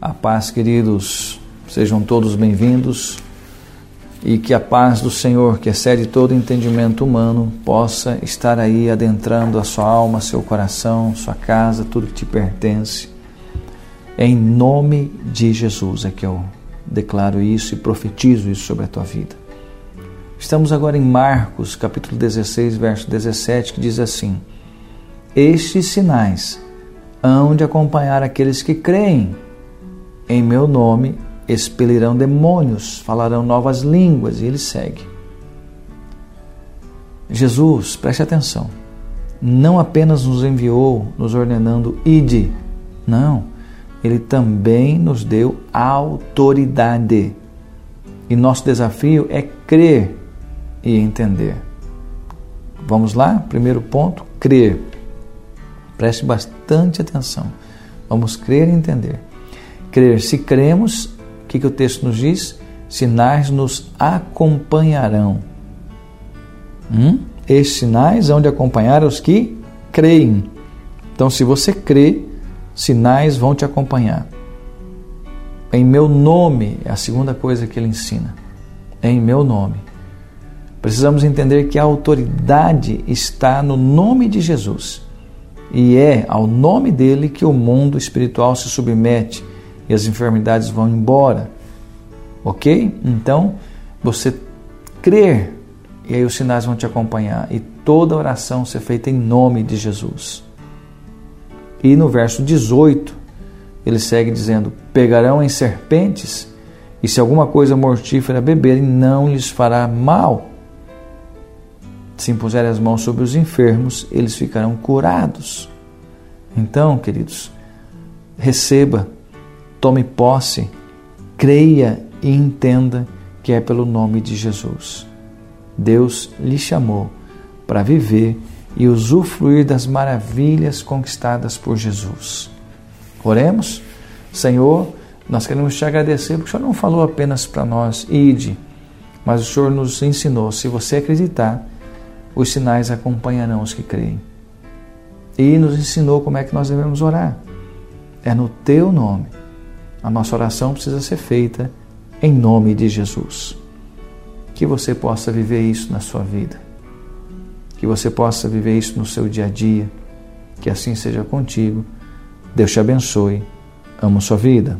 A paz, queridos, sejam todos bem-vindos e que a paz do Senhor, que excede todo entendimento humano, possa estar aí adentrando a sua alma, seu coração, sua casa, tudo que te pertence. Em nome de Jesus é que eu declaro isso e profetizo isso sobre a tua vida. Estamos agora em Marcos, capítulo 16, verso 17, que diz assim: Estes sinais hão de acompanhar aqueles que creem em meu nome expelirão demônios, falarão novas línguas, e ele segue. Jesus, preste atenção, não apenas nos enviou nos ordenando ide, não, ele também nos deu autoridade. E nosso desafio é crer e entender. Vamos lá? Primeiro ponto: crer. Preste bastante atenção. Vamos crer e entender crer. Se cremos, o que, que o texto nos diz? Sinais nos acompanharão. Hum? Esses sinais hão de acompanhar os que creem. Então, se você crê, sinais vão te acompanhar. Em meu nome é a segunda coisa que ele ensina. Em meu nome. Precisamos entender que a autoridade está no nome de Jesus. E é ao nome dele que o mundo espiritual se submete e as enfermidades vão embora. Ok? Então, você crer e aí os sinais vão te acompanhar e toda oração ser feita em nome de Jesus. E no verso 18, ele segue dizendo: Pegarão em serpentes, e se alguma coisa mortífera beberem, não lhes fará mal. Se impuserem as mãos sobre os enfermos, eles ficarão curados. Então, queridos, receba Tome posse, creia e entenda que é pelo nome de Jesus. Deus lhe chamou para viver e usufruir das maravilhas conquistadas por Jesus. Oremos? Senhor, nós queremos te agradecer porque o Senhor não falou apenas para nós, ide, mas o Senhor nos ensinou, se você acreditar, os sinais acompanharão os que creem. E nos ensinou como é que nós devemos orar. É no teu nome a nossa oração precisa ser feita em nome de Jesus. Que você possa viver isso na sua vida. Que você possa viver isso no seu dia a dia. Que assim seja contigo. Deus te abençoe. Amo sua vida.